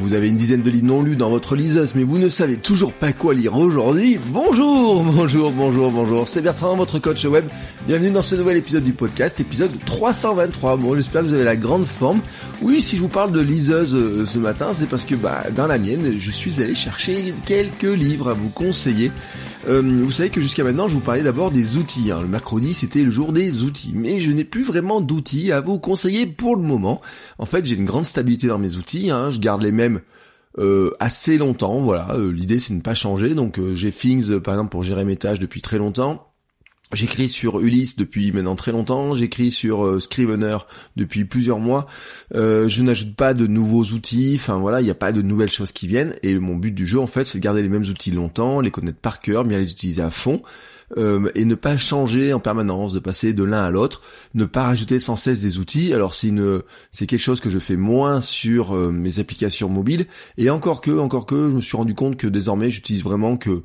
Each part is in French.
Vous avez une dizaine de livres non lus dans votre liseuse, mais vous ne savez toujours pas quoi lire aujourd'hui. Bonjour, bonjour, bonjour, bonjour. C'est Bertrand, votre coach web. Bienvenue dans ce nouvel épisode du podcast, épisode 323. Bon, j'espère que vous avez la grande forme. Oui, si je vous parle de liseuse euh, ce matin, c'est parce que bah, dans la mienne, je suis allé chercher quelques livres à vous conseiller. Euh, vous savez que jusqu'à maintenant, je vous parlais d'abord des outils. Hein. Le mercredi, c'était le jour des outils. Mais je n'ai plus vraiment d'outils à vous conseiller pour le moment. En fait, j'ai une grande stabilité dans mes outils. Hein. Je garde les mêmes euh, assez longtemps. Voilà, euh, l'idée c'est de ne pas changer. Donc j'ai Things, par exemple, pour gérer mes tâches depuis très longtemps. J'écris sur Ulysse depuis maintenant très longtemps, j'écris sur euh, Scrivener depuis plusieurs mois. Euh, je n'ajoute pas de nouveaux outils, enfin voilà, il n'y a pas de nouvelles choses qui viennent. Et mon but du jeu en fait, c'est de garder les mêmes outils longtemps, les connaître par cœur, bien les utiliser à fond. Euh, et ne pas changer en permanence, de passer de l'un à l'autre, ne pas rajouter sans cesse des outils. Alors c'est une, c'est quelque chose que je fais moins sur mes applications mobiles. Et encore que, encore que, je me suis rendu compte que désormais j'utilise vraiment que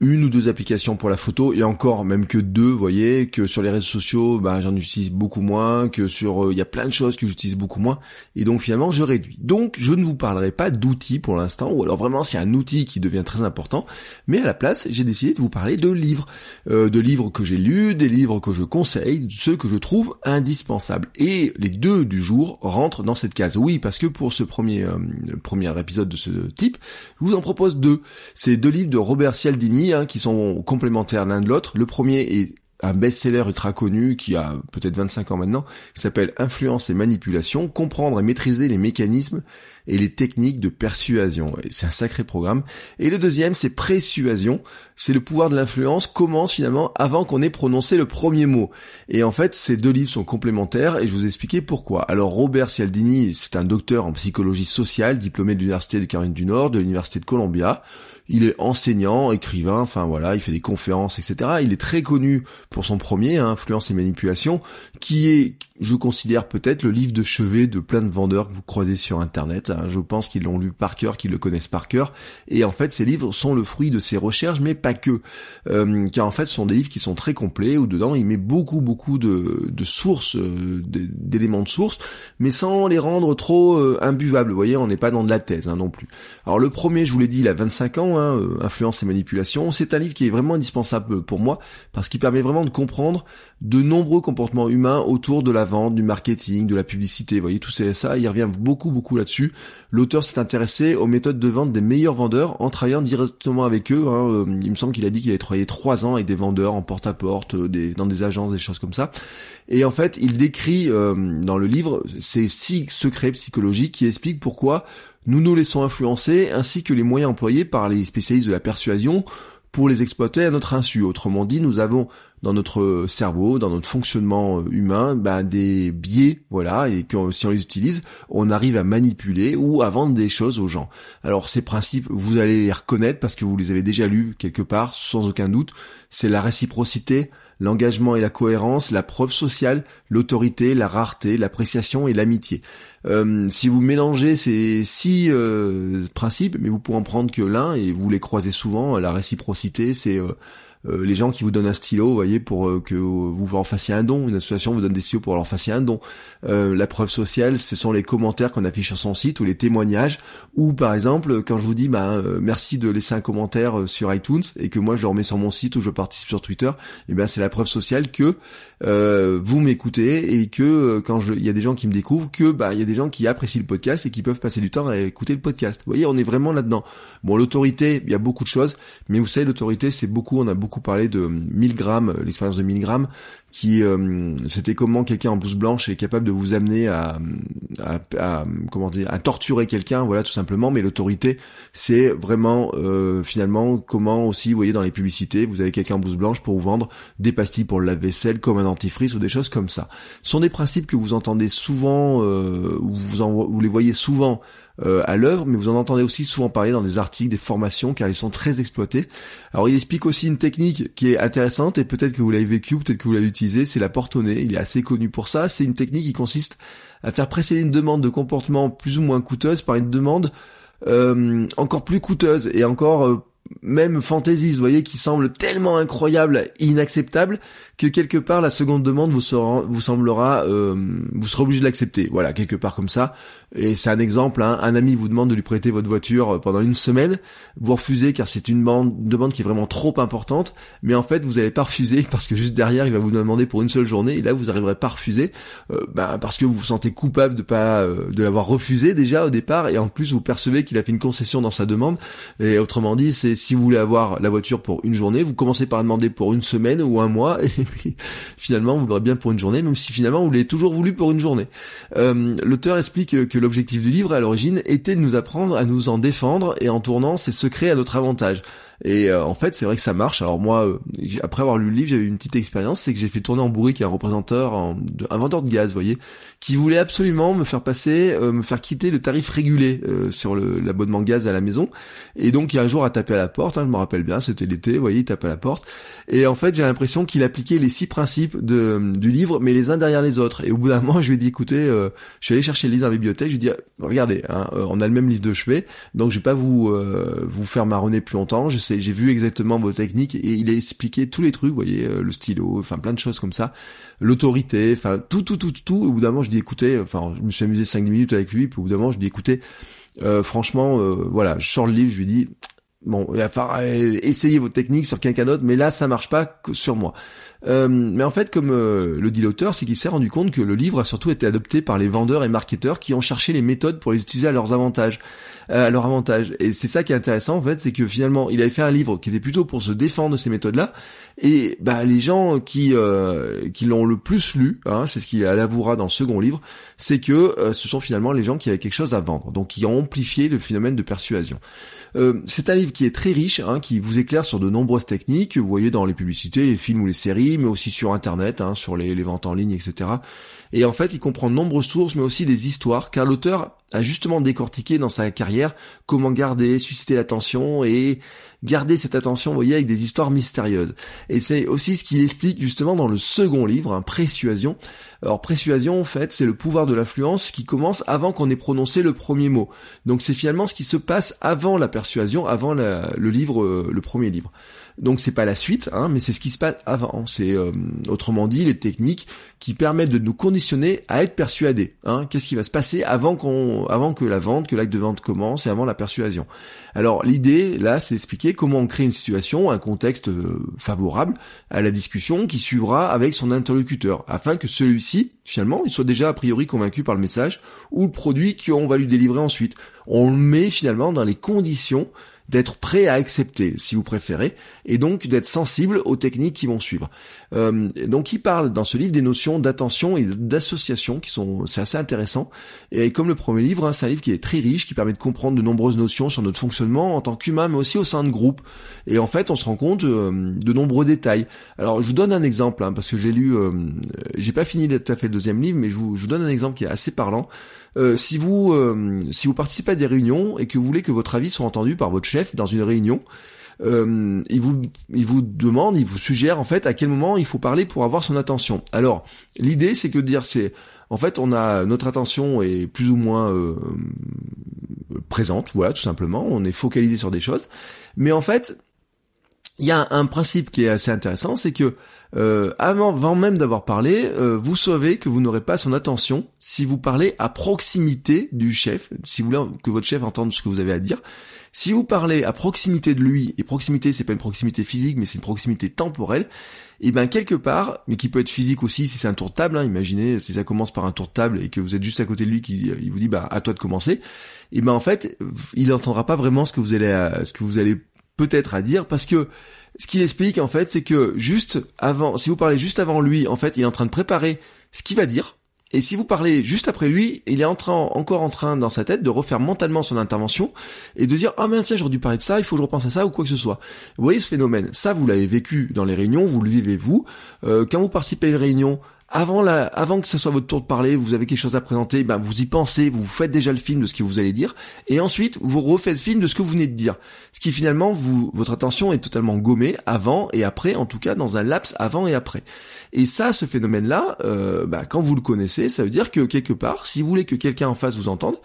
une ou deux applications pour la photo et encore même que deux, voyez, que sur les réseaux sociaux, bah, j'en utilise beaucoup moins, que sur, euh, il y a plein de choses que j'utilise beaucoup moins, et donc finalement je réduis. Donc je ne vous parlerai pas d'outils pour l'instant, ou alors vraiment c'est un outil qui devient très important, mais à la place j'ai décidé de vous parler de livres, euh, de livres que j'ai lus, des livres que je conseille, ceux que je trouve indispensables. Et les deux du jour rentrent dans cette case. Oui, parce que pour ce premier euh, premier épisode de ce type, je vous en propose deux. C'est deux livres de Robert Cialdini Hein, qui sont complémentaires l'un de l'autre. Le premier est un best-seller ultra connu qui a peut-être 25 ans maintenant, qui s'appelle Influence et manipulation, comprendre et maîtriser les mécanismes et les techniques de persuasion. C'est un sacré programme. Et le deuxième, c'est Présuasion. C'est le pouvoir de l'influence commence finalement avant qu'on ait prononcé le premier mot. Et en fait, ces deux livres sont complémentaires et je vous expliquer pourquoi. Alors Robert Cialdini, c'est un docteur en psychologie sociale, diplômé de l'Université de Caroline du Nord, de l'Université de Columbia. Il est enseignant, écrivain, enfin voilà, il fait des conférences, etc. Il est très connu pour son premier, hein, Influence et Manipulation, qui est, je considère peut-être le livre de chevet de plein de vendeurs que vous croisez sur Internet. Hein. Je pense qu'ils l'ont lu par cœur, qu'ils le connaissent par cœur. Et en fait, ces livres sont le fruit de ses recherches, mais pas que. Euh, car en fait, ce sont des livres qui sont très complets, où dedans, il met beaucoup, beaucoup de, sources, euh, d'éléments de source, mais sans les rendre trop euh, imbuvables. Vous voyez, on n'est pas dans de la thèse hein, non plus. Alors le premier, je vous l'ai dit, il a 25 ans, hein, Influence et Manipulation. C'est un livre qui est vraiment indispensable pour moi, parce qu'il permet vraiment de comprendre de nombreux comportements humains autour de la du marketing, de la publicité. Vous voyez, tout ça, il revient beaucoup, beaucoup là-dessus. L'auteur s'est intéressé aux méthodes de vente des meilleurs vendeurs en travaillant directement avec eux. Hein. Euh, il me semble qu'il a dit qu'il avait travaillé trois ans avec des vendeurs en porte-à-porte, euh, des, dans des agences, des choses comme ça. Et en fait, il décrit euh, dans le livre ces six secrets psychologiques qui expliquent pourquoi nous nous laissons influencer, ainsi que les moyens employés par les spécialistes de la persuasion pour les exploiter à notre insu. Autrement dit, nous avons dans notre cerveau, dans notre fonctionnement euh, humain, ben, des biais, voilà, et que si on les utilise, on arrive à manipuler ou à vendre des choses aux gens. Alors ces principes, vous allez les reconnaître parce que vous les avez déjà lus quelque part, sans aucun doute. C'est la réciprocité, l'engagement et la cohérence, la preuve sociale, l'autorité, la rareté, l'appréciation et l'amitié. Euh, si vous mélangez ces six euh, principes, mais vous pourrez en prendre que l'un et vous les croisez souvent, la réciprocité, c'est euh, les gens qui vous donnent un stylo, vous voyez, pour euh, que vous en fassiez un don. Une association vous donne des stylos pour leur fassiez un don. Euh, la preuve sociale, ce sont les commentaires qu'on affiche sur son site ou les témoignages. Ou par exemple, quand je vous dis, bah, merci de laisser un commentaire sur iTunes et que moi je le remets sur mon site ou je participe sur Twitter, et eh bien c'est la preuve sociale que vous m'écoutez et que quand il y a des gens qui me découvrent, que bah il y a des gens qui apprécient le podcast et qui peuvent passer du temps à écouter le podcast. Vous voyez, on est vraiment là-dedans. Bon, l'autorité, il y a beaucoup de choses, mais vous savez, l'autorité, c'est beaucoup, on a beaucoup parler de 1000 grammes, l'expérience de 1000 grammes, qui euh, c'était comment quelqu'un en blouse blanche est capable de vous amener à, à, comment dire à torturer quelqu'un voilà tout simplement. Mais l'autorité c'est vraiment euh, finalement comment aussi vous voyez dans les publicités vous avez quelqu'un en blouse blanche pour vous vendre des pastilles pour le lave-vaisselle comme un dentifrice ou des choses comme ça. Ce sont des principes que vous entendez souvent euh, vous les voyez souvent euh, à l'œuvre, mais vous en entendez aussi souvent parler dans des articles, des formations, car ils sont très exploités. Alors il explique aussi une technique qui est intéressante, et peut-être que vous l'avez vécu, peut-être que vous l'avez utilisé, c'est la porte au nez, il est assez connu pour ça, c'est une technique qui consiste à faire précéder une demande de comportement plus ou moins coûteuse par une demande euh, encore plus coûteuse et encore euh, même fantaisiste, vous voyez, qui semble tellement incroyable, inacceptable, que quelque part la seconde demande vous, sera, vous semblera, euh, vous serez obligé de l'accepter. Voilà, quelque part comme ça. Et c'est un exemple, hein. un ami vous demande de lui prêter votre voiture pendant une semaine, vous refusez car c'est une demande, qui est vraiment trop importante, mais en fait vous n'allez pas refuser parce que juste derrière il va vous demander pour une seule journée, et là vous n'arriverez pas à refuser, euh, bah, parce que vous vous sentez coupable de pas euh, de l'avoir refusé déjà au départ, et en plus vous percevez qu'il a fait une concession dans sa demande, et autrement dit c'est si vous voulez avoir la voiture pour une journée, vous commencez par demander pour une semaine ou un mois, et puis finalement vous l'aurez bien pour une journée, même si finalement vous l'avez toujours voulu pour une journée. Euh, l'auteur explique que l'objectif du livre à l'origine était de nous apprendre à nous en défendre et en tournant ses secrets à notre avantage. Et euh, en fait, c'est vrai que ça marche. Alors moi, euh, après avoir lu le livre, j'avais eu une petite expérience, c'est que j'ai fait tourner en bourrique un représentant, un vendeur de gaz, vous voyez, qui voulait absolument me faire passer, euh, me faire quitter le tarif régulé sur l'abonnement gaz à la maison. Et donc, il y a un jour à taper à la porte, hein, je me rappelle bien, c'était l'été, vous voyez, il tape à la porte. Et en fait, j'ai l'impression qu'il appliquait les six principes de, du livre, mais les uns derrière les autres. Et au bout d'un moment, je lui ai dit, écoutez, je suis allé chercher le livre dans la bibliothèque, je lui ai dit, regardez, hein, on a le même livre de chevet, donc je vais pas vous vous faire marronner plus longtemps. J'ai vu exactement vos techniques et il a expliqué tous les trucs, vous voyez, euh, le stylo, enfin plein de choses comme ça, l'autorité, enfin tout, tout, tout, tout. Au bout d'un moment, je dis écoutez, enfin, je me suis amusé 5 minutes avec lui, puis au bout d'un moment, je dis écoutez, euh, franchement, euh, voilà, je sors le livre, je lui dis bon, il va falloir essayer vos techniques sur quelqu'un d'autre, mais là, ça marche pas sur moi. Euh, mais en fait, comme le dit l'auteur, c'est qu'il s'est rendu compte que le livre a surtout été adopté par les vendeurs et marketeurs qui ont cherché les méthodes pour les utiliser à leurs avantages. Euh, à leur avantage. Et c'est ça qui est intéressant en fait, c'est que finalement il avait fait un livre qui était plutôt pour se défendre de ces méthodes-là. Et bah les gens qui euh, qui l'ont le plus lu, hein, c'est ce qu'il avouera dans le second livre, c'est que euh, ce sont finalement les gens qui avaient quelque chose à vendre, donc qui ont amplifié le phénomène de persuasion. Euh, c'est un livre qui est très riche, hein, qui vous éclaire sur de nombreuses techniques, vous voyez dans les publicités, les films ou les séries, mais aussi sur Internet, hein, sur les, les, ventes en ligne, etc. Et en fait, il comprend de nombreuses sources, mais aussi des histoires, car l'auteur a justement décortiqué dans sa carrière comment garder, susciter l'attention et garder cette attention, vous voyez, avec des histoires mystérieuses. Et c'est aussi ce qu'il explique justement dans le second livre, hein, Présuasion. Alors Présuasion, en fait, c'est le pouvoir de l'influence qui commence avant qu'on ait prononcé le premier mot. Donc c'est finalement ce qui se passe avant la persuasion, avant le livre, euh, le premier livre. Donc c'est pas la suite, hein, mais c'est ce qui se passe avant. C'est euh, autrement dit les techniques qui permettent de nous conditionner à être persuadés. Hein. Qu'est-ce qui va se passer avant qu'on, avant que la vente, que l'acte de vente commence et avant la persuasion? Alors l'idée là, c'est d'expliquer comment on crée une situation, un contexte euh, favorable à la discussion qui suivra avec son interlocuteur, afin que celui-ci finalement il soit déjà a priori convaincu par le message ou le produit qu'on va lui délivrer ensuite. On le met finalement dans les conditions d'être prêt à accepter, si vous préférez, et donc d'être sensible aux techniques qui vont suivre. Euh, donc il parle dans ce livre des notions d'attention et d'association qui sont c'est assez intéressant. Et comme le premier livre, hein, c'est un livre qui est très riche, qui permet de comprendre de nombreuses notions sur notre fonctionnement en tant qu'humain, mais aussi au sein de groupes. Et en fait, on se rend compte euh, de nombreux détails. Alors je vous donne un exemple, hein, parce que j'ai lu, euh, j'ai pas fini tout à fait le deuxième livre, mais je vous donne un exemple qui est assez parlant. Euh, si vous euh, si vous participez à des réunions et que vous voulez que votre avis soit entendu par votre chef dans une réunion, euh, il vous il vous demande, il vous suggère en fait à quel moment il faut parler pour avoir son attention. Alors l'idée c'est que de dire c'est en fait on a notre attention est plus ou moins euh, présente, voilà tout simplement, on est focalisé sur des choses, mais en fait il y a un principe qui est assez intéressant, c'est que euh, avant, même d'avoir parlé, euh, vous savez que vous n'aurez pas son attention si vous parlez à proximité du chef, si vous voulez que votre chef entende ce que vous avez à dire. Si vous parlez à proximité de lui, et proximité c'est pas une proximité physique, mais c'est une proximité temporelle, et bien quelque part, mais qui peut être physique aussi si c'est un tour de table, hein, imaginez si ça commence par un tour de table et que vous êtes juste à côté de lui qui il vous dit bah à toi de commencer, et ben en fait il n'entendra pas vraiment ce que vous allez ce que vous allez peut-être à dire parce que ce qu'il explique en fait, c'est que juste avant, si vous parlez juste avant lui, en fait, il est en train de préparer ce qu'il va dire. Et si vous parlez juste après lui, il est encore en train dans sa tête de refaire mentalement son intervention et de dire ah mais tiens j'aurais dû parler de ça, il faut que je repense à ça ou quoi que ce soit. Vous voyez ce phénomène Ça vous l'avez vécu dans les réunions, vous le vivez vous. Euh, quand vous participez à une réunion, avant la, avant que ce soit votre tour de parler, vous avez quelque chose à présenter, ben vous y pensez, vous faites déjà le film de ce que vous allez dire, et ensuite vous refaites le film de ce que vous venez de dire. Ce qui finalement, vous, votre attention est totalement gommée avant et après, en tout cas dans un laps avant et après. Et ça, ce phénomène-là, euh, ben, quand vous le connaissez, ça veut dire que quelque part, si vous voulez que quelqu'un en face vous entende,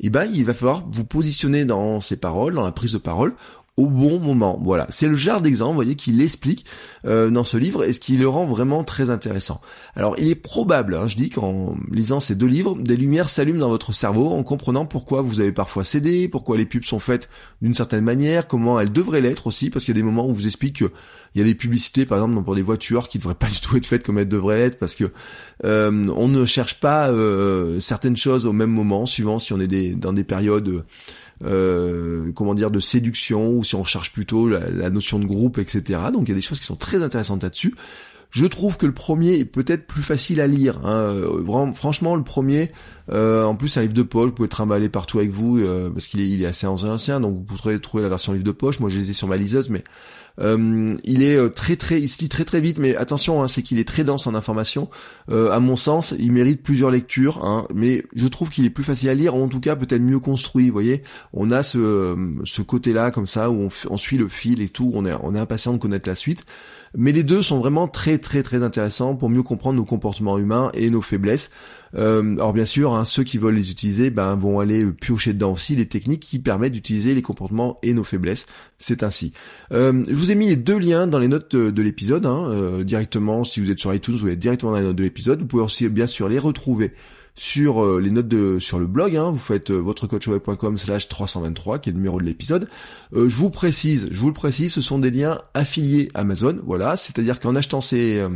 eh ben il va falloir vous positionner dans ses paroles, dans la prise de parole, au bon moment. Voilà, c'est le genre d'exemple, vous voyez, qu'il explique euh, dans ce livre et ce qui le rend vraiment très intéressant. Alors, il est probable, hein, je dis qu'en lisant ces deux livres, des lumières s'allument dans votre cerveau en comprenant pourquoi vous avez parfois cédé, pourquoi les pubs sont faites d'une certaine manière, comment elles devraient l'être aussi, parce qu'il y a des moments où vous explique qu'il y a des publicités, par exemple, pour des voitures qui devraient pas du tout être faites comme elles devraient être, parce que euh, on ne cherche pas euh, certaines choses au même moment, suivant si on est des, dans des périodes euh, comment dire, de séduction, ou si on recherche plutôt la, notion de groupe, etc. Donc il y a des choses qui sont très intéressantes là-dessus. Je trouve que le premier est peut-être plus facile à lire. Hein. Franchement, le premier, euh, en plus, c'est un livre de poche, vous pouvez trimballer partout avec vous, euh, parce qu'il est, il est assez ancien, donc vous pourrez trouver la version livre de poche. Moi, je les ai sur ma liseuse, mais il est euh, très très, il se lit très très vite, mais attention, hein, c'est qu'il est très dense en information. Euh, à mon sens, il mérite plusieurs lectures, hein, mais je trouve qu'il est plus facile à lire, en tout cas peut-être mieux construit. Vous voyez, on a ce, ce côté-là comme ça où on, on, suit le fil et tout, on est on est impatient de connaître la suite. Mais les deux sont vraiment très très très intéressants pour mieux comprendre nos comportements humains et nos faiblesses. Euh, alors bien sûr, hein, ceux qui veulent les utiliser ben, vont aller piocher dedans aussi les techniques qui permettent d'utiliser les comportements et nos faiblesses. C'est ainsi. Euh, je vous ai mis les deux liens dans les notes de, l'épisode, hein, euh, directement, si vous êtes sur iTunes, vous êtes directement dans les notes de l'épisode. Vous pouvez aussi bien sûr les retrouver sur euh, les notes de sur le blog. Hein, vous faites euh, votrecoachweb.com slash 323 qui est le numéro de l'épisode. Euh, je vous précise, je vous le précise, ce sont des liens affiliés Amazon. Voilà, c'est-à-dire qu'en achetant ces, euh,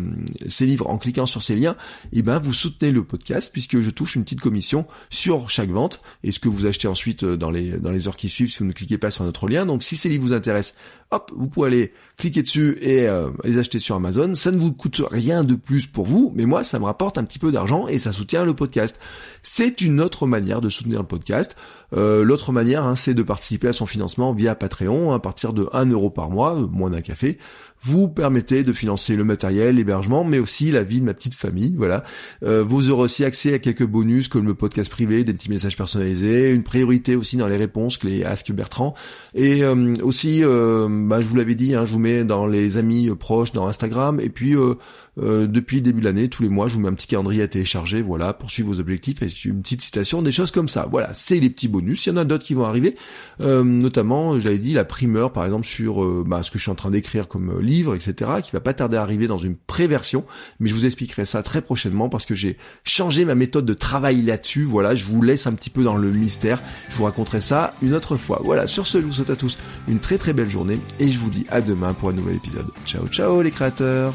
ces livres, en cliquant sur ces liens, eh ben vous soutenez le podcast puisque je touche une petite commission sur chaque vente et ce que vous achetez ensuite dans les dans les heures qui suivent si vous ne cliquez pas sur notre lien. Donc si ces livres vous intéressent, hop, vous pouvez aller cliquer dessus et euh, les acheter sur Amazon. Ça ne vous coûte rien de plus pour vous, mais moi, ça me rapporte un petit peu d'argent et ça soutient le podcast. C'est une autre manière de soutenir le podcast. Euh, l'autre manière, hein, c'est de participer à son financement via Patreon à partir de 1 euro par mois, euh, moins d'un café vous permettez de financer le matériel, l'hébergement, mais aussi la vie de ma petite famille. Voilà. Euh, vous aurez aussi accès à quelques bonus comme le podcast privé, des petits messages personnalisés, une priorité aussi dans les réponses que les Ask Bertrand. Et euh, aussi, euh, bah, je vous l'avais dit, hein, je vous mets dans les amis proches, dans Instagram. Et puis depuis le début de l'année, tous les mois, je vous mets un petit calendrier à télécharger, voilà, pour suivre vos objectifs et une petite citation, des choses comme ça. Voilà, c'est les petits bonus. Il y en a d'autres qui vont arriver, notamment, j'avais dit, la primeur, par exemple, sur bah, ce que je suis en train d'écrire comme livre, etc., qui va pas tarder à arriver dans une pré-version, mais je vous expliquerai ça très prochainement parce que j'ai changé ma méthode de travail là-dessus, voilà, je vous laisse un petit peu dans le mystère, je vous raconterai ça une autre fois. Voilà, sur ce, je vous souhaite à tous une très très belle journée et je vous dis à demain pour un nouvel épisode. Ciao ciao les créateurs